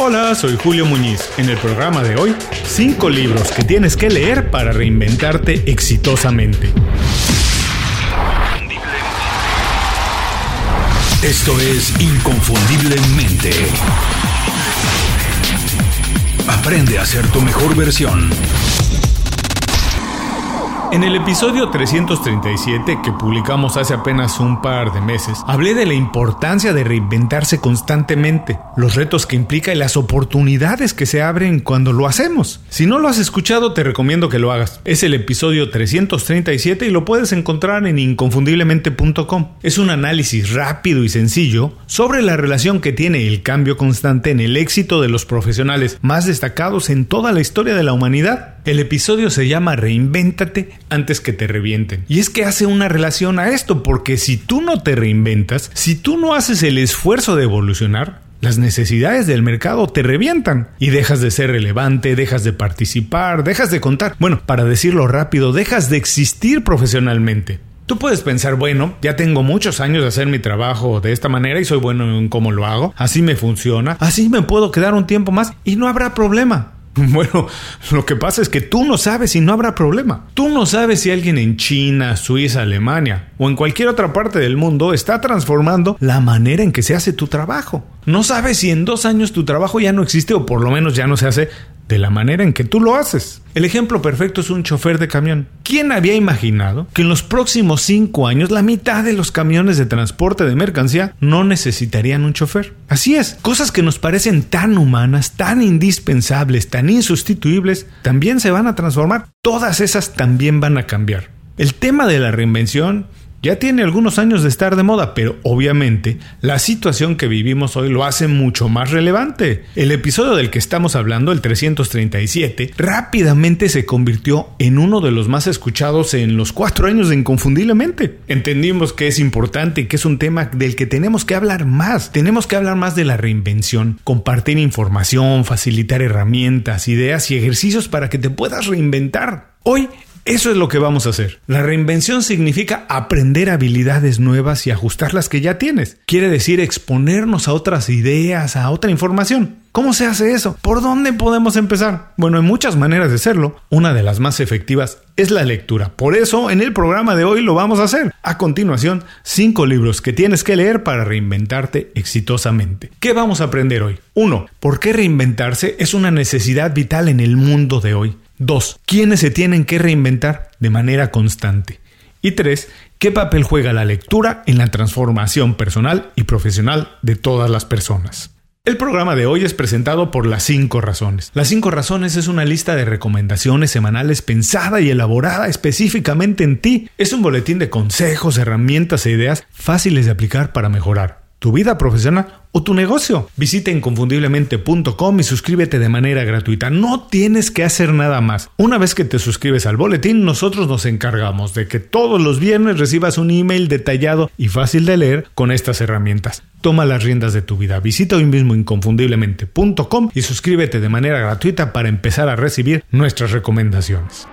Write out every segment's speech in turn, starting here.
Hola, soy Julio Muñiz. En el programa de hoy, 5 libros que tienes que leer para reinventarte exitosamente. Esto es Inconfundiblemente. Aprende a ser tu mejor versión. En el episodio 337 que publicamos hace apenas un par de meses, hablé de la importancia de reinventarse constantemente, los retos que implica y las oportunidades que se abren cuando lo hacemos. Si no lo has escuchado, te recomiendo que lo hagas. Es el episodio 337 y lo puedes encontrar en inconfundiblemente.com. Es un análisis rápido y sencillo sobre la relación que tiene el cambio constante en el éxito de los profesionales más destacados en toda la historia de la humanidad. El episodio se llama Reinvéntate antes que te revienten. Y es que hace una relación a esto, porque si tú no te reinventas, si tú no haces el esfuerzo de evolucionar, las necesidades del mercado te revientan y dejas de ser relevante, dejas de participar, dejas de contar. Bueno, para decirlo rápido, dejas de existir profesionalmente. Tú puedes pensar, bueno, ya tengo muchos años de hacer mi trabajo de esta manera y soy bueno en cómo lo hago, así me funciona, así me puedo quedar un tiempo más y no habrá problema. Bueno, lo que pasa es que tú no sabes y no habrá problema. Tú no sabes si alguien en China, Suiza, Alemania o en cualquier otra parte del mundo está transformando la manera en que se hace tu trabajo. No sabes si en dos años tu trabajo ya no existe o por lo menos ya no se hace de la manera en que tú lo haces. El ejemplo perfecto es un chofer de camión. ¿Quién había imaginado que en los próximos cinco años la mitad de los camiones de transporte de mercancía no necesitarían un chofer? Así es, cosas que nos parecen tan humanas, tan indispensables, tan insustituibles, también se van a transformar. Todas esas también van a cambiar. El tema de la reinvención ya tiene algunos años de estar de moda, pero obviamente la situación que vivimos hoy lo hace mucho más relevante. El episodio del que estamos hablando, el 337, rápidamente se convirtió en uno de los más escuchados en los cuatro años de Inconfundiblemente. Entendimos que es importante y que es un tema del que tenemos que hablar más. Tenemos que hablar más de la reinvención, compartir información, facilitar herramientas, ideas y ejercicios para que te puedas reinventar. Hoy eso es lo que vamos a hacer. La reinvención significa aprender habilidades nuevas y ajustar las que ya tienes. Quiere decir exponernos a otras ideas, a otra información. ¿Cómo se hace eso? ¿Por dónde podemos empezar? Bueno, hay muchas maneras de hacerlo. Una de las más efectivas es la lectura. Por eso, en el programa de hoy lo vamos a hacer. A continuación, cinco libros que tienes que leer para reinventarte exitosamente. ¿Qué vamos a aprender hoy? 1. ¿Por qué reinventarse es una necesidad vital en el mundo de hoy? 2. ¿Quiénes se tienen que reinventar de manera constante? Y 3. ¿Qué papel juega la lectura en la transformación personal y profesional de todas las personas? El programa de hoy es presentado por Las 5 Razones. Las 5 Razones es una lista de recomendaciones semanales pensada y elaborada específicamente en ti. Es un boletín de consejos, herramientas e ideas fáciles de aplicar para mejorar tu vida profesional o tu negocio. Visita inconfundiblemente.com y suscríbete de manera gratuita. No tienes que hacer nada más. Una vez que te suscribes al boletín, nosotros nos encargamos de que todos los viernes recibas un email detallado y fácil de leer con estas herramientas. Toma las riendas de tu vida. Visita hoy mismo inconfundiblemente.com y suscríbete de manera gratuita para empezar a recibir nuestras recomendaciones.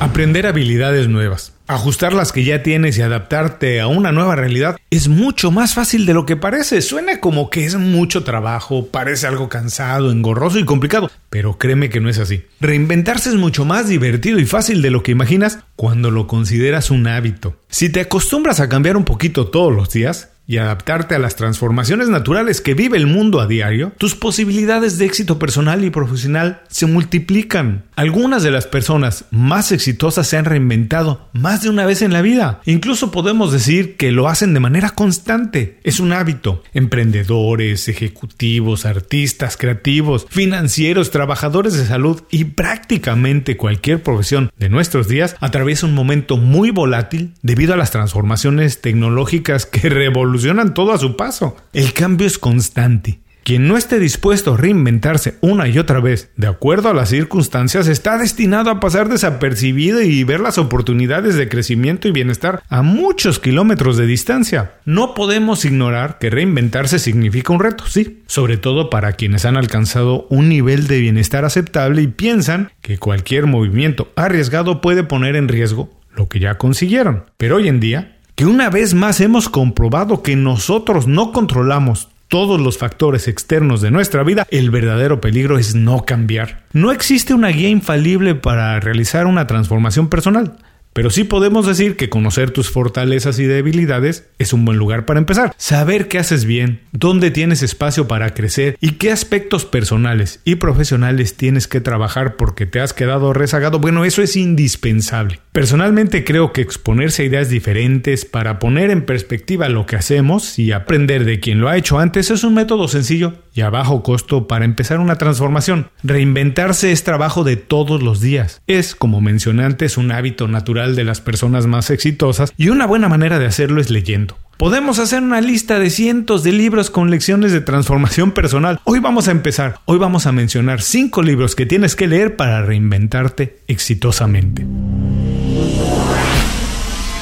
Aprender habilidades nuevas, ajustar las que ya tienes y adaptarte a una nueva realidad es mucho más fácil de lo que parece. Suena como que es mucho trabajo, parece algo cansado, engorroso y complicado, pero créeme que no es así. Reinventarse es mucho más divertido y fácil de lo que imaginas cuando lo consideras un hábito. Si te acostumbras a cambiar un poquito todos los días, y adaptarte a las transformaciones naturales que vive el mundo a diario, tus posibilidades de éxito personal y profesional se multiplican. Algunas de las personas más exitosas se han reinventado más de una vez en la vida. Incluso podemos decir que lo hacen de manera constante. Es un hábito. Emprendedores, ejecutivos, artistas, creativos, financieros, trabajadores de salud y prácticamente cualquier profesión de nuestros días atraviesa un momento muy volátil debido a las transformaciones tecnológicas que revolucionan evolucionan todo a su paso. El cambio es constante. Quien no esté dispuesto a reinventarse una y otra vez de acuerdo a las circunstancias está destinado a pasar desapercibido y ver las oportunidades de crecimiento y bienestar a muchos kilómetros de distancia. No podemos ignorar que reinventarse significa un reto, sí, sobre todo para quienes han alcanzado un nivel de bienestar aceptable y piensan que cualquier movimiento arriesgado puede poner en riesgo lo que ya consiguieron. Pero hoy en día, que una vez más hemos comprobado que nosotros no controlamos todos los factores externos de nuestra vida, el verdadero peligro es no cambiar. No existe una guía infalible para realizar una transformación personal. Pero sí podemos decir que conocer tus fortalezas y debilidades es un buen lugar para empezar. Saber qué haces bien, dónde tienes espacio para crecer y qué aspectos personales y profesionales tienes que trabajar porque te has quedado rezagado, bueno, eso es indispensable. Personalmente creo que exponerse a ideas diferentes para poner en perspectiva lo que hacemos y aprender de quien lo ha hecho antes es un método sencillo y a bajo costo para empezar una transformación. Reinventarse es trabajo de todos los días. Es, como mencioné antes, un hábito natural de las personas más exitosas y una buena manera de hacerlo es leyendo. Podemos hacer una lista de cientos de libros con lecciones de transformación personal. Hoy vamos a empezar. Hoy vamos a mencionar cinco libros que tienes que leer para reinventarte exitosamente.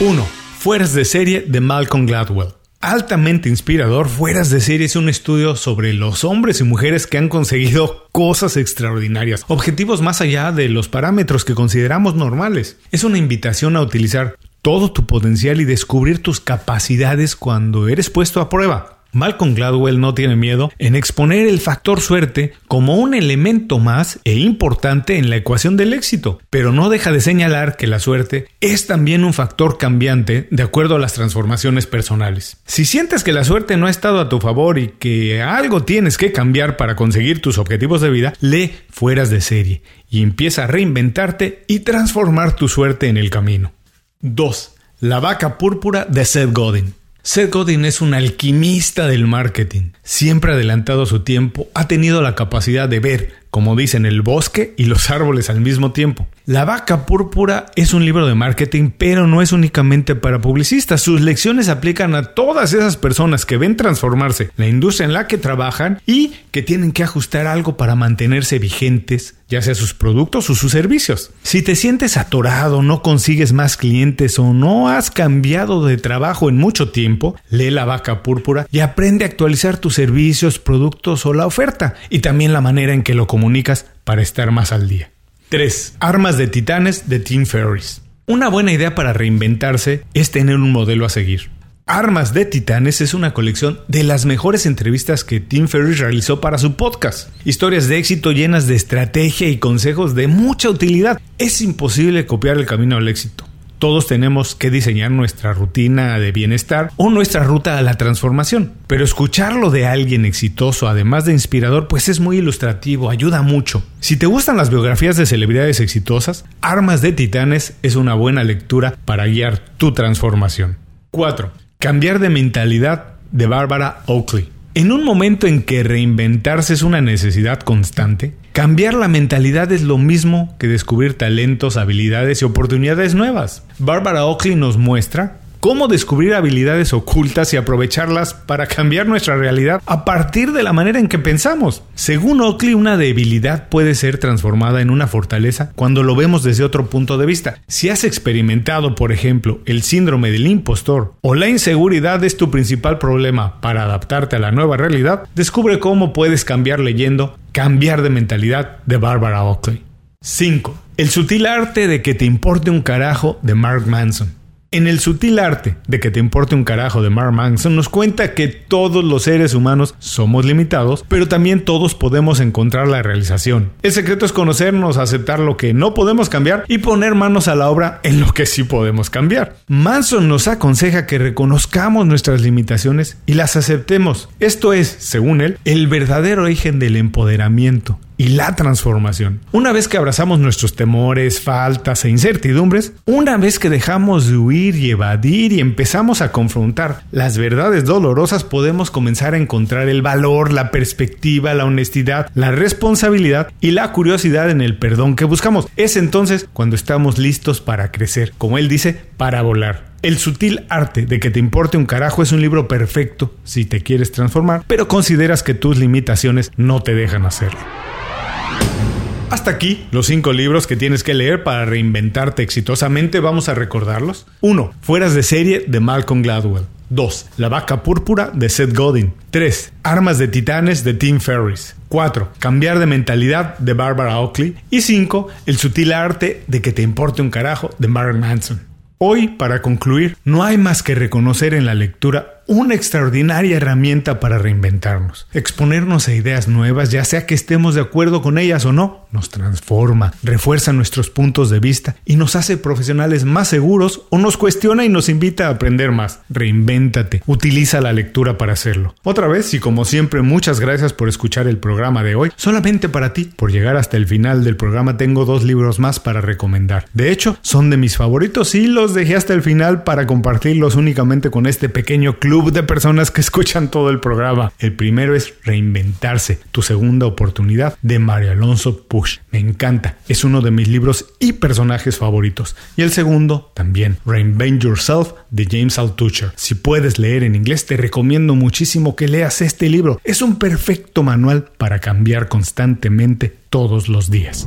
1. Fueras de serie de Malcolm Gladwell altamente inspirador, Fueras de serie es un estudio sobre los hombres y mujeres que han conseguido cosas extraordinarias, objetivos más allá de los parámetros que consideramos normales. Es una invitación a utilizar todo tu potencial y descubrir tus capacidades cuando eres puesto a prueba. Malcolm Gladwell no tiene miedo en exponer el factor suerte como un elemento más e importante en la ecuación del éxito, pero no deja de señalar que la suerte es también un factor cambiante de acuerdo a las transformaciones personales. Si sientes que la suerte no ha estado a tu favor y que algo tienes que cambiar para conseguir tus objetivos de vida, lee fueras de serie y empieza a reinventarte y transformar tu suerte en el camino. 2. La vaca púrpura de Seth Godin. Seth Godin es un alquimista del marketing. Siempre adelantado a su tiempo, ha tenido la capacidad de ver, como dicen, el bosque y los árboles al mismo tiempo. La vaca púrpura es un libro de marketing, pero no es únicamente para publicistas. Sus lecciones aplican a todas esas personas que ven transformarse la industria en la que trabajan y que tienen que ajustar algo para mantenerse vigentes, ya sea sus productos o sus servicios. Si te sientes atorado, no consigues más clientes o no has cambiado de trabajo en mucho tiempo, lee La vaca púrpura y aprende a actualizar tus servicios, productos o la oferta y también la manera en que lo comunicas para estar más al día. 3. Armas de Titanes de Tim Ferriss. Una buena idea para reinventarse es tener un modelo a seguir. Armas de Titanes es una colección de las mejores entrevistas que Tim Ferriss realizó para su podcast. Historias de éxito llenas de estrategia y consejos de mucha utilidad. Es imposible copiar el camino al éxito. Todos tenemos que diseñar nuestra rutina de bienestar o nuestra ruta a la transformación. Pero escucharlo de alguien exitoso, además de inspirador, pues es muy ilustrativo, ayuda mucho. Si te gustan las biografías de celebridades exitosas, Armas de Titanes es una buena lectura para guiar tu transformación. 4. Cambiar de mentalidad de Barbara Oakley. En un momento en que reinventarse es una necesidad constante, cambiar la mentalidad es lo mismo que descubrir talentos, habilidades y oportunidades nuevas. Barbara Oakley nos muestra cómo descubrir habilidades ocultas y aprovecharlas para cambiar nuestra realidad a partir de la manera en que pensamos. Según Oakley, una debilidad puede ser transformada en una fortaleza cuando lo vemos desde otro punto de vista. Si has experimentado, por ejemplo, el síndrome del impostor o la inseguridad es tu principal problema para adaptarte a la nueva realidad, descubre cómo puedes cambiar leyendo Cambiar de mentalidad de Barbara Oakley. 5. El sutil arte de que te importe un carajo de Mark Manson. En el sutil arte de que te importe un carajo de Mark Manson nos cuenta que todos los seres humanos somos limitados, pero también todos podemos encontrar la realización. El secreto es conocernos, aceptar lo que no podemos cambiar y poner manos a la obra en lo que sí podemos cambiar. Manson nos aconseja que reconozcamos nuestras limitaciones y las aceptemos. Esto es, según él, el verdadero origen del empoderamiento y la transformación. Una vez que abrazamos nuestros temores, faltas e incertidumbres, una vez que dejamos de huir y evadir y empezamos a confrontar las verdades dolorosas, podemos comenzar a encontrar el valor, la perspectiva, la honestidad, la responsabilidad y la curiosidad en el perdón que buscamos. Es entonces cuando estamos listos para crecer, como él dice, para volar. El sutil arte de que te importe un carajo es un libro perfecto si te quieres transformar, pero consideras que tus limitaciones no te dejan hacerlo. Hasta aquí los cinco libros que tienes que leer para reinventarte exitosamente. Vamos a recordarlos. 1. Fueras de serie de Malcolm Gladwell. 2. La vaca púrpura de Seth Godin. 3. Armas de titanes de Tim Ferriss. 4. Cambiar de mentalidad de Barbara Oakley. Y 5. El sutil arte de que te importe un carajo de Mark Manson. Hoy, para concluir, no hay más que reconocer en la lectura una extraordinaria herramienta para reinventarnos. Exponernos a ideas nuevas, ya sea que estemos de acuerdo con ellas o no, nos transforma, refuerza nuestros puntos de vista y nos hace profesionales más seguros o nos cuestiona y nos invita a aprender más. Reinvéntate, utiliza la lectura para hacerlo. Otra vez y como siempre, muchas gracias por escuchar el programa de hoy. Solamente para ti, por llegar hasta el final del programa, tengo dos libros más para recomendar. De hecho, son de mis favoritos y los dejé hasta el final para compartirlos únicamente con este pequeño club de personas que escuchan todo el programa. El primero es Reinventarse, tu segunda oportunidad de Mario Alonso Push. Me encanta, es uno de mis libros y personajes favoritos. Y el segundo también, Reinvent Yourself de James Altucher. Si puedes leer en inglés, te recomiendo muchísimo que leas este libro. Es un perfecto manual para cambiar constantemente todos los días.